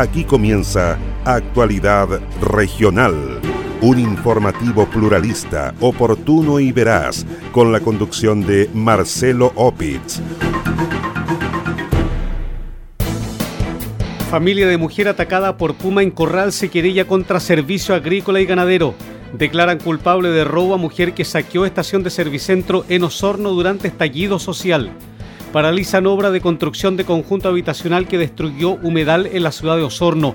Aquí comienza Actualidad Regional, un informativo pluralista, oportuno y veraz, con la conducción de Marcelo Opitz. Familia de mujer atacada por Puma en Corral se querella contra Servicio Agrícola y Ganadero. Declaran culpable de robo a mujer que saqueó estación de Servicentro en Osorno durante estallido social paralizan obra de construcción de conjunto habitacional que destruyó humedal en la ciudad de Osorno.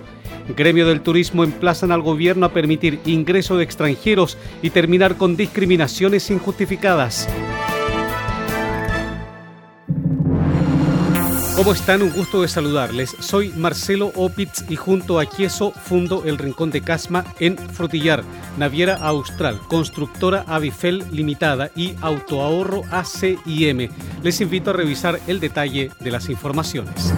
Gremio del Turismo emplazan al gobierno a permitir ingreso de extranjeros y terminar con discriminaciones injustificadas. ¿Cómo están? Un gusto de saludarles. Soy Marcelo Opitz y junto a Quieso fundo el Rincón de Casma en Frutillar, Naviera Austral, Constructora Avifel Limitada y Autoahorro ACIM. Les invito a revisar el detalle de las informaciones.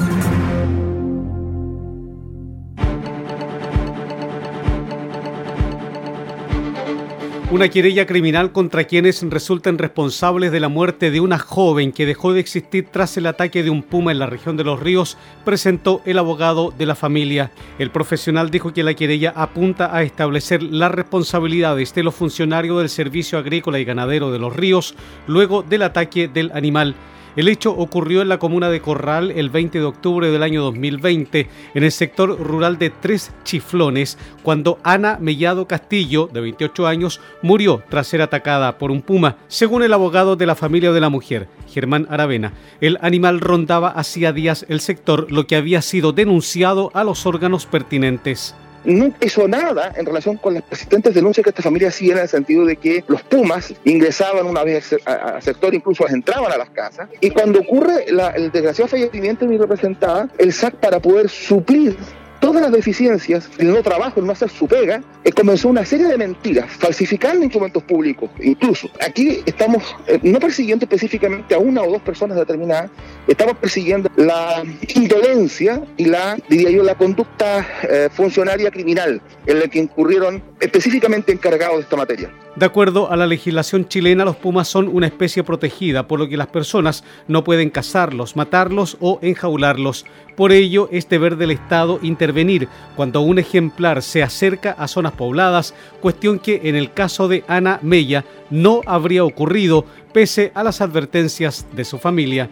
Una querella criminal contra quienes resultan responsables de la muerte de una joven que dejó de existir tras el ataque de un puma en la región de Los Ríos presentó el abogado de la familia. El profesional dijo que la querella apunta a establecer las responsabilidades de los funcionarios del Servicio Agrícola y Ganadero de Los Ríos luego del ataque del animal. El hecho ocurrió en la comuna de Corral el 20 de octubre del año 2020, en el sector rural de Tres Chiflones, cuando Ana Mellado Castillo, de 28 años, murió tras ser atacada por un puma. Según el abogado de la familia de la mujer, Germán Aravena, el animal rondaba hacía días el sector, lo que había sido denunciado a los órganos pertinentes no hizo nada en relación con las persistentes denuncias que esta familia hacía en el sentido de que los Pumas ingresaban una vez al sector, incluso entraban a las casas. Y cuando ocurre el desgraciado fallecimiento de mi representada, el SAC para poder suplir todas las deficiencias, el no trabajo, el no hacer su pega, eh, comenzó una serie de mentiras, falsificando instrumentos públicos. Incluso aquí estamos eh, no persiguiendo específicamente a una o dos personas determinadas, estamos persiguiendo la indolencia y la, diría yo, la conducta eh, funcionaria criminal en la que incurrieron específicamente encargados de esta materia. De acuerdo a la legislación chilena, los pumas son una especie protegida, por lo que las personas no pueden cazarlos, matarlos o enjaularlos. Por ello, es deber del Estado intervenir cuando un ejemplar se acerca a zonas pobladas, cuestión que en el caso de Ana Mella no habría ocurrido pese a las advertencias de su familia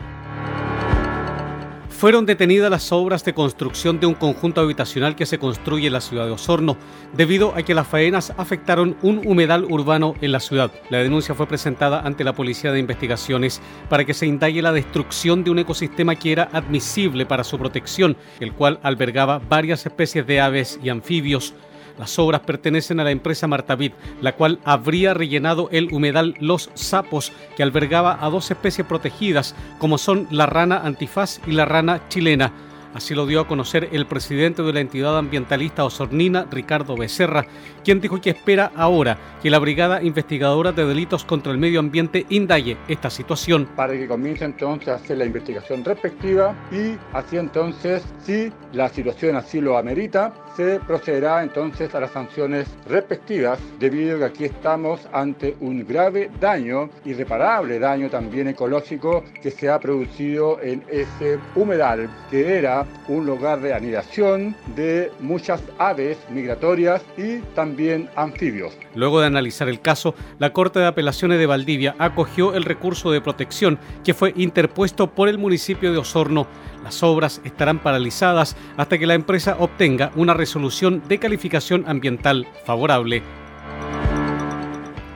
fueron detenidas las obras de construcción de un conjunto habitacional que se construye en la ciudad de Osorno, debido a que las faenas afectaron un humedal urbano en la ciudad. La denuncia fue presentada ante la Policía de Investigaciones para que se indague la destrucción de un ecosistema que era admisible para su protección, el cual albergaba varias especies de aves y anfibios. Las obras pertenecen a la empresa Martavit, la cual habría rellenado el humedal Los Sapos, que albergaba a dos especies protegidas, como son la rana antifaz y la rana chilena. Así lo dio a conocer el presidente de la entidad ambientalista osornina, Ricardo Becerra, quien dijo que espera ahora que la Brigada Investigadora de Delitos contra el Medio Ambiente indague esta situación. Para que comience entonces a hacer la investigación respectiva y así entonces, si la situación así lo amerita, se procederá entonces a las sanciones respectivas debido a que aquí estamos ante un grave daño, irreparable daño también ecológico que se ha producido en ese humedal que era un lugar de anidación de muchas aves migratorias y también anfibios. Luego de analizar el caso, la Corte de Apelaciones de Valdivia acogió el recurso de protección que fue interpuesto por el municipio de Osorno. Las obras estarán paralizadas hasta que la empresa obtenga una resolución de calificación ambiental favorable.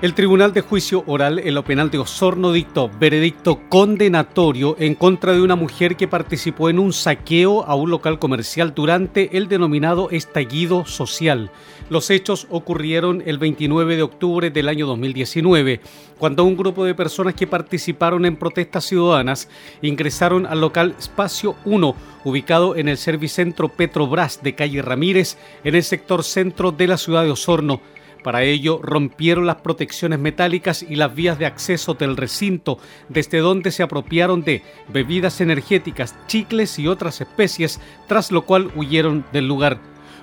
El Tribunal de Juicio Oral en lo penal de Osorno dictó veredicto condenatorio en contra de una mujer que participó en un saqueo a un local comercial durante el denominado estallido social. Los hechos ocurrieron el 29 de octubre del año 2019, cuando un grupo de personas que participaron en protestas ciudadanas ingresaron al local Espacio 1, ubicado en el Servicentro Petrobras de calle Ramírez, en el sector centro de la ciudad de Osorno para ello, rompieron las protecciones metálicas y las vías de acceso del recinto, desde donde se apropiaron de bebidas energéticas, chicles y otras especies, tras lo cual huyeron del lugar.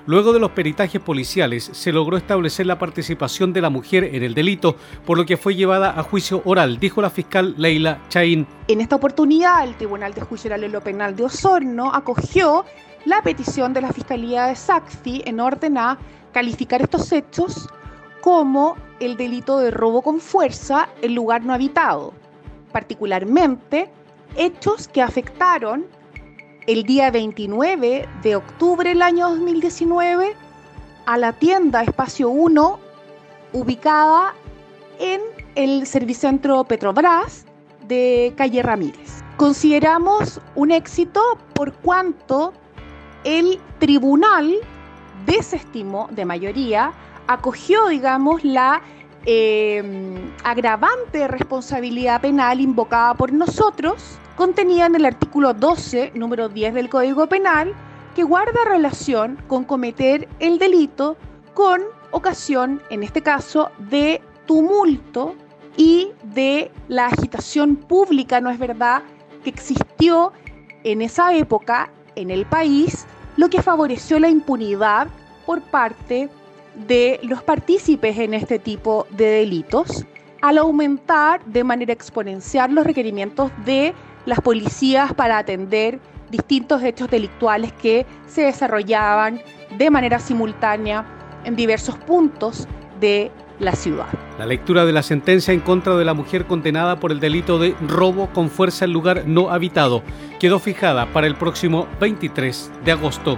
Luego de los peritajes policiales, se logró establecer la participación de la mujer en el delito, por lo que fue llevada a juicio oral, dijo la fiscal Leila Chaín. En esta oportunidad, el Tribunal de Juicio Oral en lo Penal de Osorno acogió la petición de la Fiscalía de Saxi en orden a calificar estos hechos como el delito de robo con fuerza en lugar no habitado, particularmente hechos que afectaron el día 29 de octubre del año 2019 a la tienda Espacio 1 ubicada en el Servicentro Petrobras de calle Ramírez. Consideramos un éxito por cuanto el tribunal desestimó de mayoría, acogió, digamos, la eh, agravante responsabilidad penal invocada por nosotros, contenida en el artículo 12, número 10 del Código Penal, que guarda relación con cometer el delito con ocasión, en este caso, de tumulto y de la agitación pública, ¿no es verdad?, que existió en esa época en el país, lo que favoreció la impunidad por parte de los partícipes en este tipo de delitos, al aumentar de manera exponencial los requerimientos de las policías para atender distintos hechos delictuales que se desarrollaban de manera simultánea en diversos puntos de la ciudad. La lectura de la sentencia en contra de la mujer condenada por el delito de robo con fuerza en lugar no habitado quedó fijada para el próximo 23 de agosto.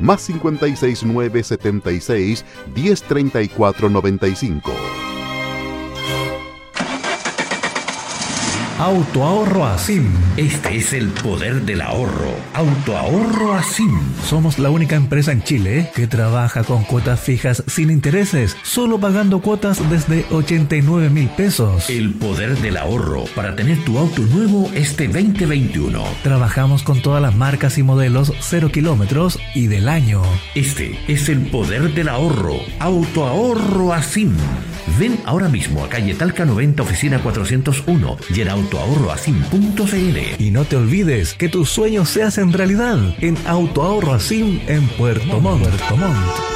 más 569 76 Autoahorro Asim. Este es el poder del ahorro. Autoahorro Asim. Somos la única empresa en Chile que trabaja con cuotas fijas sin intereses, solo pagando cuotas desde 89 mil pesos. El poder del ahorro para tener tu auto nuevo este 2021. Trabajamos con todas las marcas y modelos 0 kilómetros y del año. Este es el poder del ahorro. Autoahorro Asim. Ven ahora mismo a calle Talca 90, oficina 401 y en autoahorroasim.cl. Y no te olvides que tus sueños se hacen realidad en Autoahorro Asim en Puerto Montt. Puerto Montt.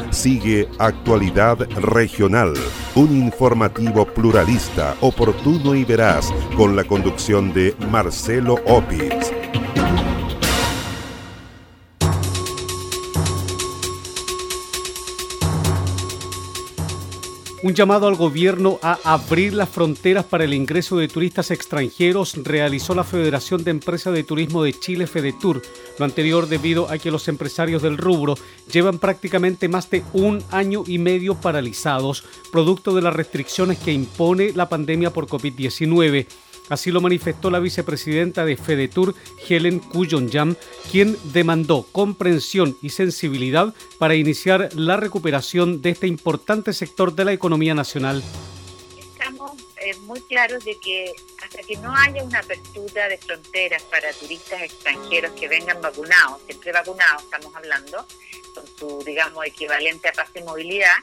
Sigue Actualidad Regional, un informativo pluralista, oportuno y veraz, con la conducción de Marcelo Opitz. Un llamado al gobierno a abrir las fronteras para el ingreso de turistas extranjeros realizó la Federación de Empresas de Turismo de Chile, FEDETUR. Lo anterior debido a que los empresarios del rubro llevan prácticamente más de un año y medio paralizados, producto de las restricciones que impone la pandemia por COVID-19. Así lo manifestó la vicepresidenta de FEDETUR, Helen Kuyon-Yam, quien demandó comprensión y sensibilidad para iniciar la recuperación de este importante sector de la economía nacional. Estamos eh, muy claros de que hasta que no haya una apertura de fronteras para turistas extranjeros que vengan vacunados, siempre vacunados estamos hablando, con su, digamos, equivalente a pase de movilidad,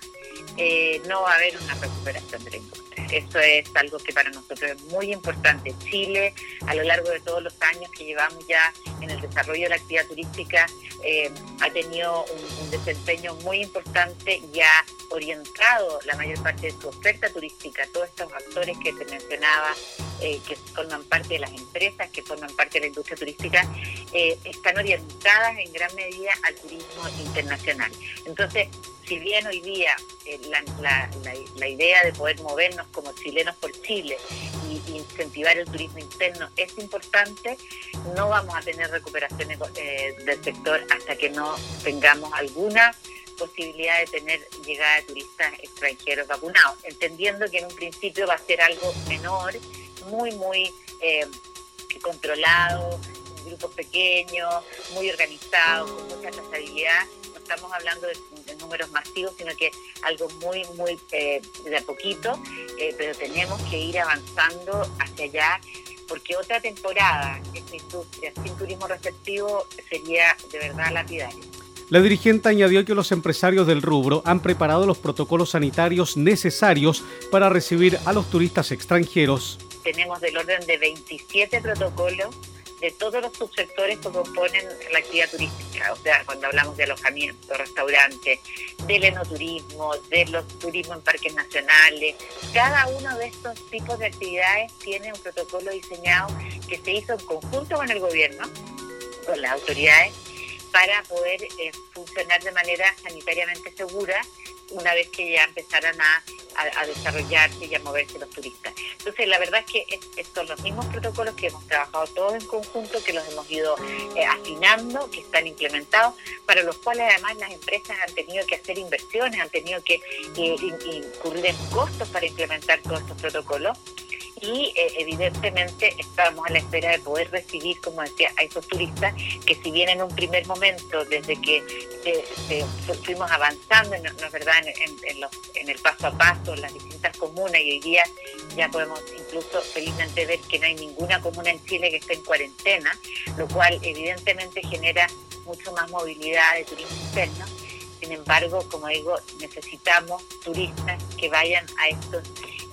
eh, no va a haber una recuperación de la industria. Eso es algo que para nosotros es muy importante. Chile, a lo largo de todos los años que llevamos ya en el desarrollo de la actividad turística, eh, ha tenido un, desempeño muy importante y ha orientado la mayor parte de su oferta turística, todos estos actores que te mencionaba, eh, que forman parte de las empresas, que forman parte de la industria turística, eh, están orientadas en gran medida al turismo internacional. Entonces, si bien hoy día la, idea de poder movernos como chilenos por Chile y, incentivar el turismo interno es importante, no vamos a tener recuperación del sector hasta que no tengamos alguna posibilidad de tener llegada de turistas extranjeros vacunados, entendiendo que en un principio va a ser algo menor, muy, muy eh, controlado, grupos pequeños, muy organizados, con mucha trazabilidad. Estamos hablando de, números masivos, sino que algo muy, muy eh, de a poquito, eh, pero tenemos que ir avanzando hacia allá porque otra temporada en esta industria sin turismo receptivo sería de verdad lapidario. La dirigente añadió que los empresarios del rubro han preparado los protocolos sanitarios necesarios para recibir a los turistas extranjeros. Tenemos del orden de 27 protocolos de todos los subsectores que componen la actividad turística, o sea, cuando hablamos de alojamiento, restaurantes, del enoturismo, de los turismo en parques nacionales, cada uno de estos tipos de actividades tiene un protocolo diseñado que se hizo en conjunto con el gobierno, con las autoridades, para poder eh, funcionar de manera sanitariamente segura una vez que ya empezaran a, desarrollarse y a moverse los turistas. Entonces, la verdad es que son los mismos protocolos que hemos trabajado todos en conjunto, que los hemos ido eh, afinando, que están implementados, para los cuales además las empresas han tenido que hacer inversiones, han tenido que eh, incurrir en costos para implementar todos estos protocolos y eh, evidentemente estamos a la espera de poder recibir, como decía, a esos turistas que si bien en un primer momento, desde que fuimos avanzando, ¿no, es verdad?, en, el paso a paso, en las distintas comunas y hoy día ya podemos incluso felizmente ver que no hay ninguna comuna en Chile que esté en cuarentena, lo cual evidentemente genera mucho más movilidad de turismo interno. Sin embargo, como digo, necesitamos turistas que vayan a estos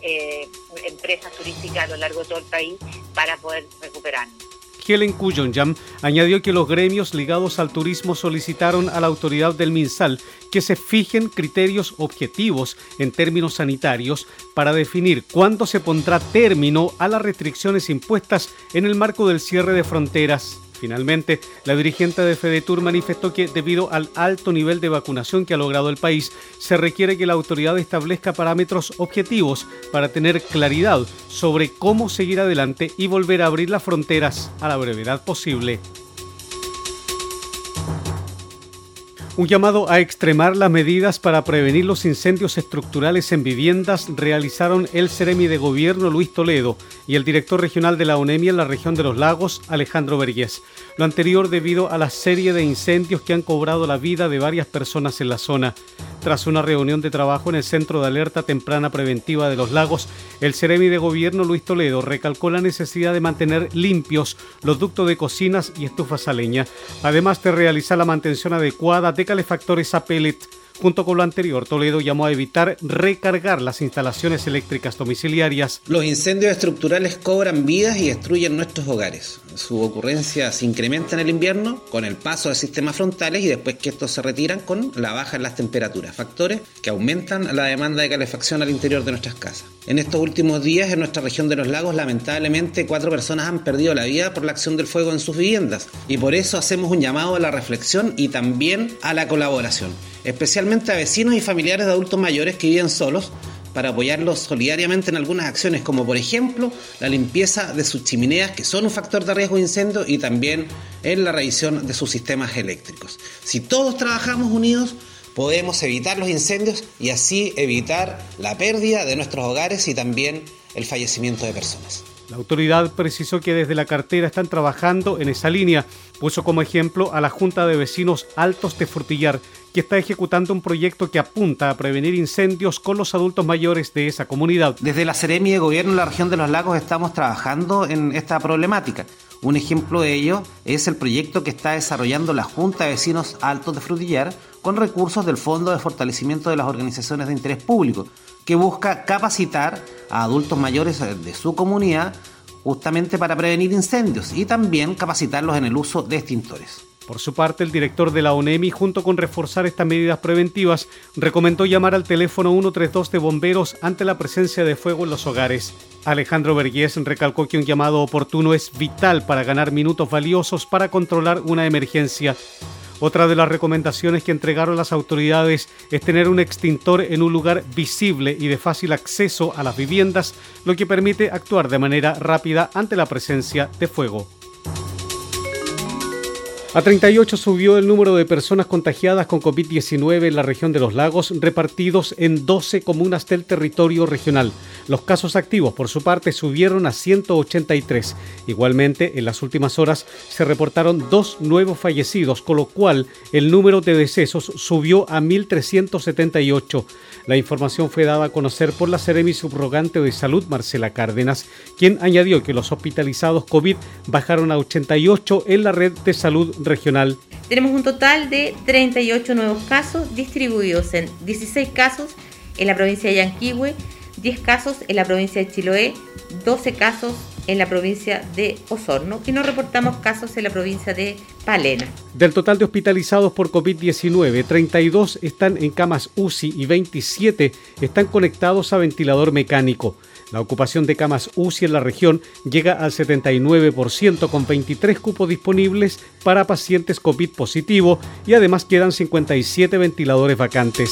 eh, empresas turísticas a lo largo de todo el país para poder recuperarnos. Helen Kuyonjam añadió que los gremios ligados al turismo solicitaron a la autoridad del MinSal que se fijen criterios objetivos en términos sanitarios para definir cuándo se pondrá término a las restricciones impuestas en el marco del cierre de fronteras. Finalmente, la dirigente de FEDETUR manifestó que debido al alto nivel de vacunación que ha logrado el país, se requiere que la autoridad establezca parámetros objetivos para tener claridad sobre cómo seguir adelante y volver a abrir las fronteras a la brevedad posible. Un llamado a extremar las medidas para prevenir los incendios estructurales en viviendas realizaron el Ceremi de Gobierno Luis Toledo y el director regional de la UNEMI en la región de los lagos Alejandro Vergés. Lo anterior debido a la serie de incendios que han cobrado la vida de varias personas en la zona. Tras una reunión de trabajo en el Centro de Alerta Temprana Preventiva de los Lagos, el Ceremi de Gobierno Luis Toledo recalcó la necesidad de mantener limpios los ductos de cocinas y estufas a leña, además de realizar la mantención adecuada de Technically Factory Sappilit Junto con lo anterior, Toledo llamó a evitar recargar las instalaciones eléctricas domiciliarias. Los incendios estructurales cobran vidas y destruyen nuestros hogares. Su ocurrencia se incrementa en el invierno con el paso de sistemas frontales y después que estos se retiran con la baja en las temperaturas, factores que aumentan la demanda de calefacción al interior de nuestras casas. En estos últimos días en nuestra región de los lagos lamentablemente cuatro personas han perdido la vida por la acción del fuego en sus viviendas y por eso hacemos un llamado a la reflexión y también a la colaboración especialmente a vecinos y familiares de adultos mayores que viven solos, para apoyarlos solidariamente en algunas acciones, como por ejemplo la limpieza de sus chimeneas, que son un factor de riesgo de incendio, y también en la revisión de sus sistemas eléctricos. Si todos trabajamos unidos, podemos evitar los incendios y así evitar la pérdida de nuestros hogares y también el fallecimiento de personas. La autoridad precisó que desde la cartera están trabajando en esa línea. Puso como ejemplo a la Junta de Vecinos Altos de Frutillar, que está ejecutando un proyecto que apunta a prevenir incendios con los adultos mayores de esa comunidad. Desde la Seremi de Gobierno en la región de los lagos estamos trabajando en esta problemática. Un ejemplo de ello es el proyecto que está desarrollando la Junta de Vecinos Altos de Frutillar con recursos del Fondo de Fortalecimiento de las Organizaciones de Interés Público, que busca capacitar a adultos mayores de su comunidad justamente para prevenir incendios y también capacitarlos en el uso de extintores. Por su parte, el director de la ONEMI, junto con reforzar estas medidas preventivas, recomendó llamar al teléfono 132 de bomberos ante la presencia de fuego en los hogares. Alejandro Vergués recalcó que un llamado oportuno es vital para ganar minutos valiosos para controlar una emergencia. Otra de las recomendaciones que entregaron las autoridades es tener un extintor en un lugar visible y de fácil acceso a las viviendas, lo que permite actuar de manera rápida ante la presencia de fuego. A 38 subió el número de personas contagiadas con COVID-19 en la región de los lagos, repartidos en 12 comunas del territorio regional. Los casos activos, por su parte, subieron a 183. Igualmente, en las últimas horas se reportaron dos nuevos fallecidos, con lo cual el número de decesos subió a 1.378. La información fue dada a conocer por la Seremi subrogante de Salud, Marcela Cárdenas, quien añadió que los hospitalizados COVID bajaron a 88 en la red de salud regional. Tenemos un total de 38 nuevos casos distribuidos en 16 casos en la provincia de Yanquihue, 10 casos en la provincia de Chiloé, 12 casos en la provincia de Osorno y no reportamos casos en la provincia de Palena. Del total de hospitalizados por COVID-19, 32 están en camas UCI y 27 están conectados a ventilador mecánico. La ocupación de camas UCI en la región llega al 79% con 23 cupos disponibles para pacientes COVID positivo y además quedan 57 ventiladores vacantes.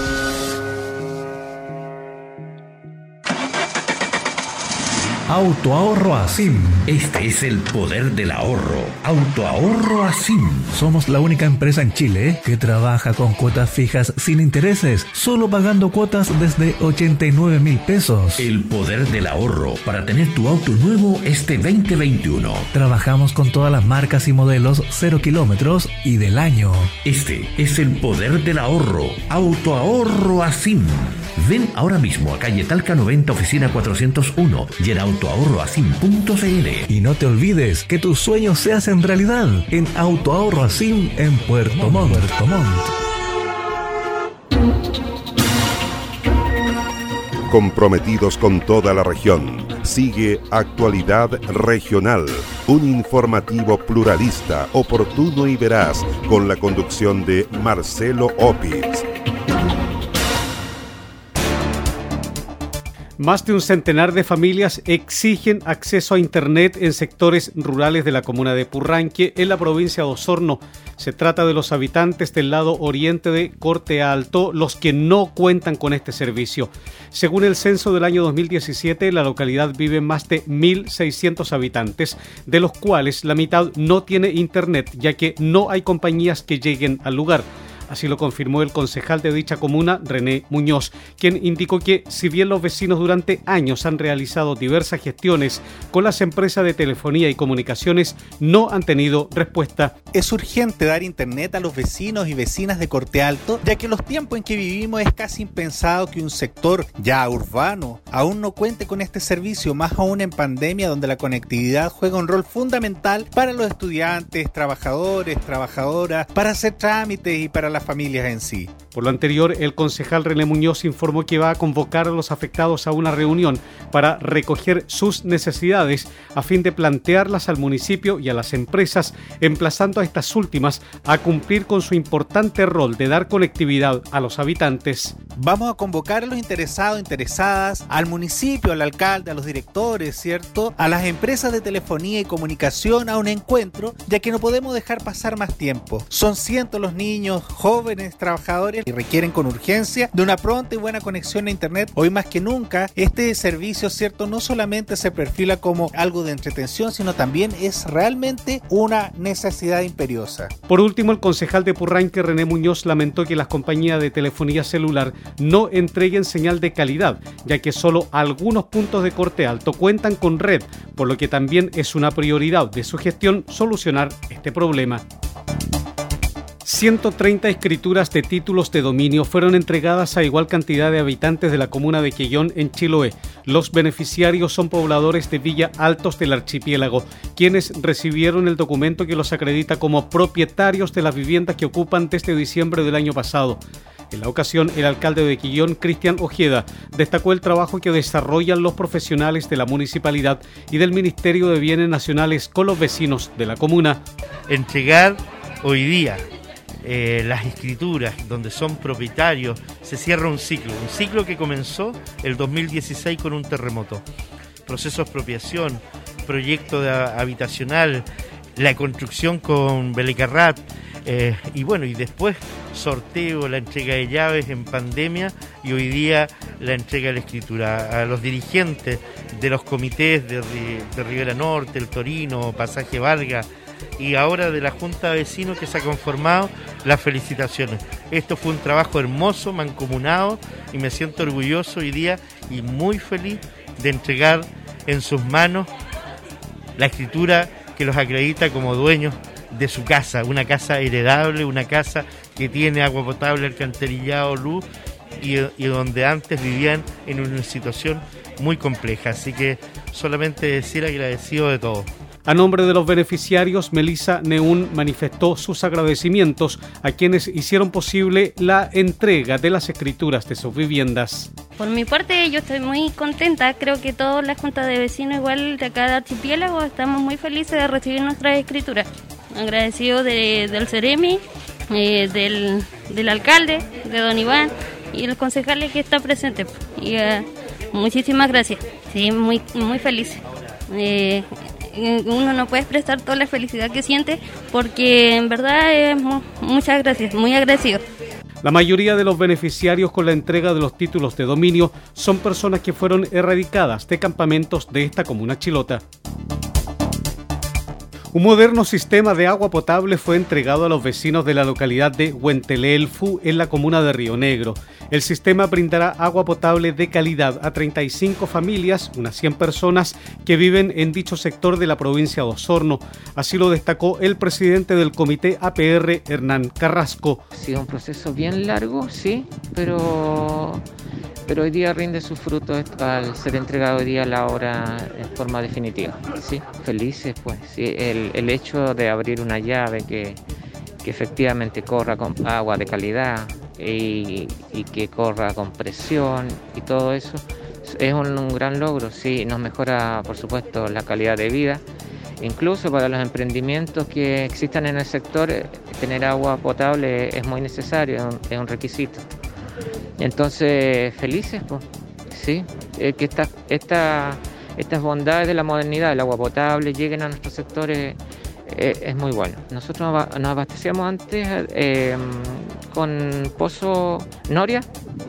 Autoahorro Asim. Este es el poder del ahorro. Autoahorro Asim. Somos la única empresa en Chile que trabaja con cuotas fijas sin intereses, solo pagando cuotas desde 89 mil pesos. El poder del ahorro para tener tu auto nuevo este 2021. Trabajamos con todas las marcas y modelos 0 kilómetros y del año. Este es el poder del ahorro. Autoahorro Asim. Ven ahora mismo a calle Talca 90, oficina 401 y en autoahorroasim.cl. Y no te olvides que tus sueños se hacen realidad en Autoahorro Asim en Puerto Montt. Puerto Montt. comprometidos con toda la región. Sigue Actualidad Regional, un informativo pluralista, oportuno y veraz, con la conducción de Marcelo Opitz. Más de un centenar de familias exigen acceso a Internet en sectores rurales de la comuna de Purranque, en la provincia de Osorno. Se trata de los habitantes del lado oriente de Corte Alto, los que no cuentan con este servicio. Según el censo del año 2017, la localidad vive más de 1.600 habitantes, de los cuales la mitad no tiene Internet, ya que no hay compañías que lleguen al lugar. Así lo confirmó el concejal de dicha comuna, René Muñoz, quien indicó que si bien los vecinos durante años han realizado diversas gestiones con las empresas de telefonía y comunicaciones, no han tenido respuesta. Es urgente dar internet a los vecinos y vecinas de Corte Alto, ya que los tiempos en que vivimos es casi impensado que un sector ya urbano aún no cuente con este servicio, más aún en pandemia donde la conectividad juega un rol fundamental para los estudiantes, trabajadores, trabajadoras, para hacer trámites y para la familias en sí. Por lo anterior, el concejal René Muñoz informó que va a convocar a los afectados a una reunión para recoger sus necesidades a fin de plantearlas al municipio y a las empresas, emplazando a estas últimas a cumplir con su importante rol de dar conectividad a los habitantes. Vamos a convocar a los interesados, interesadas, al municipio, al alcalde, a los directores, ¿cierto? A las empresas de telefonía y comunicación a un encuentro, ya que no podemos dejar pasar más tiempo. Son cientos los niños, jóvenes, trabajadores y requieren con urgencia de una pronta y buena conexión a Internet. Hoy más que nunca, este servicio, ¿cierto? No solamente se perfila como algo de entretención, sino también es realmente una necesidad imperiosa. Por último, el concejal de Purranque, René Muñoz, lamentó que las compañías de telefonía celular no entreguen señal de calidad, ya que solo algunos puntos de corte alto cuentan con red, por lo que también es una prioridad de su gestión solucionar este problema. 130 escrituras de títulos de dominio fueron entregadas a igual cantidad de habitantes de la comuna de Quillón en Chiloé. Los beneficiarios son pobladores de Villa Altos del archipiélago, quienes recibieron el documento que los acredita como propietarios de las viviendas que ocupan desde diciembre del año pasado. En la ocasión, el alcalde de Quillón, Cristian Ojeda, destacó el trabajo que desarrollan los profesionales de la municipalidad y del Ministerio de Bienes Nacionales con los vecinos de la comuna. Entregar hoy día eh, las escrituras, donde son propietarios, se cierra un ciclo, un ciclo que comenzó el 2016 con un terremoto. Proceso de expropiación, proyecto de, habitacional, la construcción con Belecarrat, eh, y bueno, y después sorteo, la entrega de llaves en pandemia y hoy día la entrega de la escritura a los dirigentes de los comités de, de Rivera Norte, el Torino, Pasaje Vargas, y ahora de la Junta de Vecinos que se ha conformado, las felicitaciones. Esto fue un trabajo hermoso, mancomunado y me siento orgulloso hoy día y muy feliz de entregar en sus manos la escritura que los acredita como dueños de su casa, una casa heredable, una casa que tiene agua potable, alcantarillado, luz y, y donde antes vivían en una situación muy compleja. Así que solamente decir agradecido de todo. A nombre de los beneficiarios, Melissa Neún manifestó sus agradecimientos a quienes hicieron posible la entrega de las escrituras de sus viviendas. Por mi parte, yo estoy muy contenta. Creo que todas las juntas de vecinos, igual de cada archipiélago, estamos muy felices de recibir nuestras escrituras. Agradecido del Ceremi, eh, del, alcalde, de don Iván y el concejal que está presente. Y, eh, muchísimas gracias. Sí, muy, muy feliz. Eh, uno no puede expresar toda la felicidad que siente porque en verdad es muchas gracias, muy agradecido. La mayoría de los beneficiarios con la entrega de los títulos de dominio son personas que fueron erradicadas de campamentos de esta comuna chilota. Un moderno sistema de agua potable fue entregado a los vecinos de la localidad de Huentelelfu en la comuna de Río Negro. El sistema brindará agua potable de calidad a 35 familias, unas 100 personas que viven en dicho sector de la provincia de Osorno. Así lo destacó el presidente del comité APR, Hernán Carrasco. Ha sido un proceso bien largo, sí, pero pero hoy día rinde sus frutos al ser entregado hoy día la obra en forma definitiva. Sí, felices pues. El, el hecho de abrir una llave que, que efectivamente corra con agua de calidad y, y, que corra con presión y todo eso es un, un gran logro. Sí, nos mejora por supuesto la calidad de vida. Incluso para los emprendimientos que existan en el sector, eh, tener agua potable es muy necesario, es un requisito. Entonces, felices, pues. ¿sí? Eh, que esta, esta, estas bondades de la modernidad, el agua potable, lleguen a nuestros sectores eh, es muy bueno. Nosotros nos abastecíamos antes eh, con pozo Noria,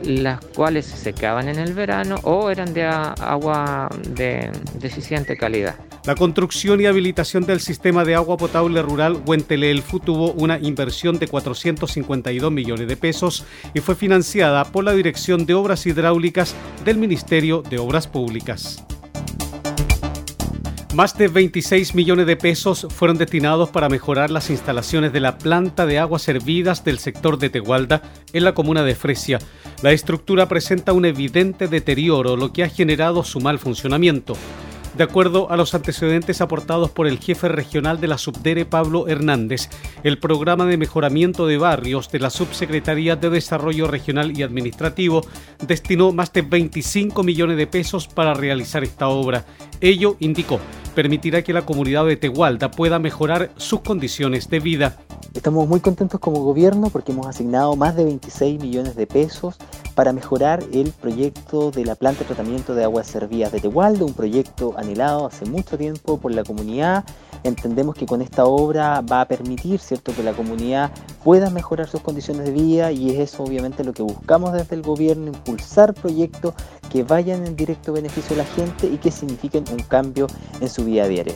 las cuales se secaban en el verano o eran de agua de deficiente calidad. La construcción y habilitación del sistema de agua potable rural Huentele-Elfu tuvo una inversión de 452 millones de pesos y fue financiada por la Dirección de Obras Hidráulicas del Ministerio de Obras Públicas. Más de 26 millones de pesos fueron destinados para mejorar las instalaciones de la planta de aguas servidas del sector de Tegualda en la comuna de Fresia. La estructura presenta un evidente deterioro, lo que ha generado su mal funcionamiento. De acuerdo a los antecedentes aportados por el jefe regional de la Subdere Pablo Hernández, el programa de mejoramiento de barrios de la Subsecretaría de Desarrollo Regional y Administrativo destinó más de 25 millones de pesos para realizar esta obra. Ello, indicó, permitirá que la comunidad de Tehualda pueda mejorar sus condiciones de vida. Estamos muy contentos como gobierno porque hemos asignado más de 26 millones de pesos para mejorar el proyecto de la planta de tratamiento de aguas servidas de Tehualda, un proyecto anhelado hace mucho tiempo por la comunidad. Entendemos que con esta obra va a permitir ¿cierto? que la comunidad pueda mejorar sus condiciones de vida y es eso obviamente lo que buscamos desde el gobierno, impulsar proyectos que vayan en directo beneficio a la gente y que signifiquen un cambio en su vida diaria.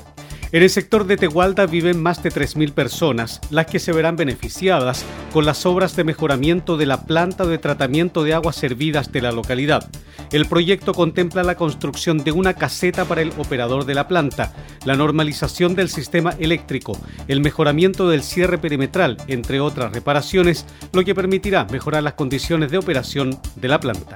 En el sector de Tegualda viven más de 3.000 personas, las que se verán beneficiadas con las obras de mejoramiento de la planta de tratamiento de aguas servidas de la localidad. El proyecto contempla la construcción de una caseta para el operador de la planta, la normalización del sistema eléctrico, el mejoramiento del cierre perimetral, entre otras reparaciones, lo que permitirá mejorar las condiciones de operación de la planta.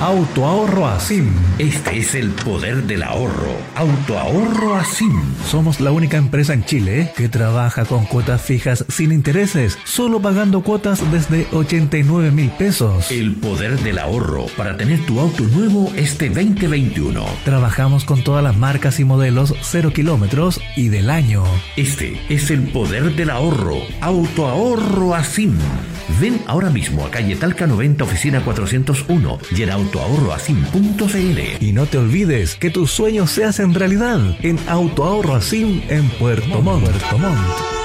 Autoahorro Asim. Este es el poder del ahorro. Autoahorro Asim. Somos la única empresa en Chile que trabaja con cuotas fijas sin intereses, solo pagando cuotas desde 89 mil pesos. El poder del ahorro para tener tu auto nuevo este 2021. Trabajamos con todas las marcas y modelos 0 kilómetros y del año. Este es el poder del ahorro. Autoahorro Asim. Ven ahora mismo a calle Talca 90, oficina 401 y en autoahorroasim.cl. Y no te olvides que tus sueños se hacen realidad en Autoahorro Asim en Puerto Montt. Puerto Montt.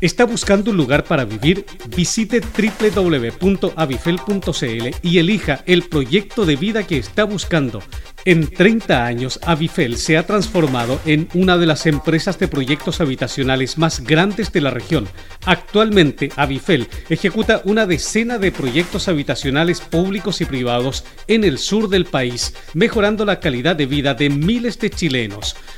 ¿Está buscando un lugar para vivir? Visite www.avifel.cl y elija el proyecto de vida que está buscando. En 30 años, Avifel se ha transformado en una de las empresas de proyectos habitacionales más grandes de la región. Actualmente, Avifel ejecuta una decena de proyectos habitacionales públicos y privados en el sur del país, mejorando la calidad de vida de miles de chilenos.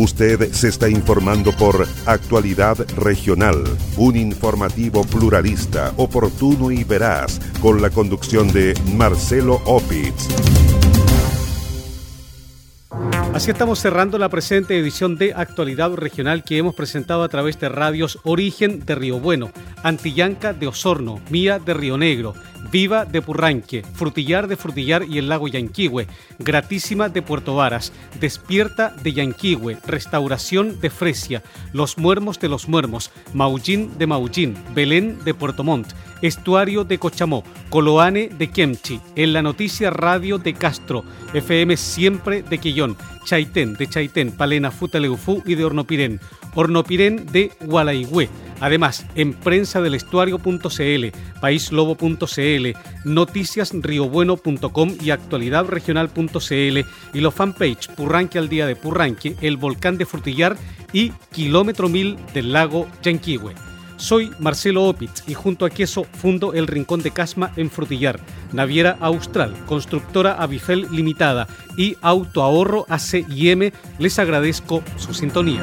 Usted se está informando por Actualidad Regional, un informativo pluralista, oportuno y veraz, con la conducción de Marcelo Opitz. Así estamos cerrando la presente edición de Actualidad Regional que hemos presentado a través de radios Origen de Río Bueno, Antillanca de Osorno, Mía de Río Negro, Viva de Purranque, Frutillar de Frutillar y el lago Yanquihue, Gratísima de Puerto Varas, Despierta de Yanquihue, Restauración de Fresia, Los Muermos de los Muermos, Maullín de Maullín, Belén de Puerto Montt, Estuario de Cochamó, Coloane de Kemchi, En la Noticia Radio de Castro, FM Siempre de Quillón, Chaitén de Chaitén, Palena Futaleufú y de Hornopirén, Hornopirén de Gualaigüe. Además, en prensa del estuario.cl, paislobo.cl, noticiasriobueno.com y actualidadregional.cl y los fanpage Purranque al día de Purranque, el volcán de Frutillar y Kilómetro Mil del lago Yanquihue. Soy Marcelo Opitz y junto a Queso fundo el Rincón de Casma en Frutillar, Naviera Austral, Constructora Avifel Limitada y Autoahorro ACIM. Les agradezco su sintonía.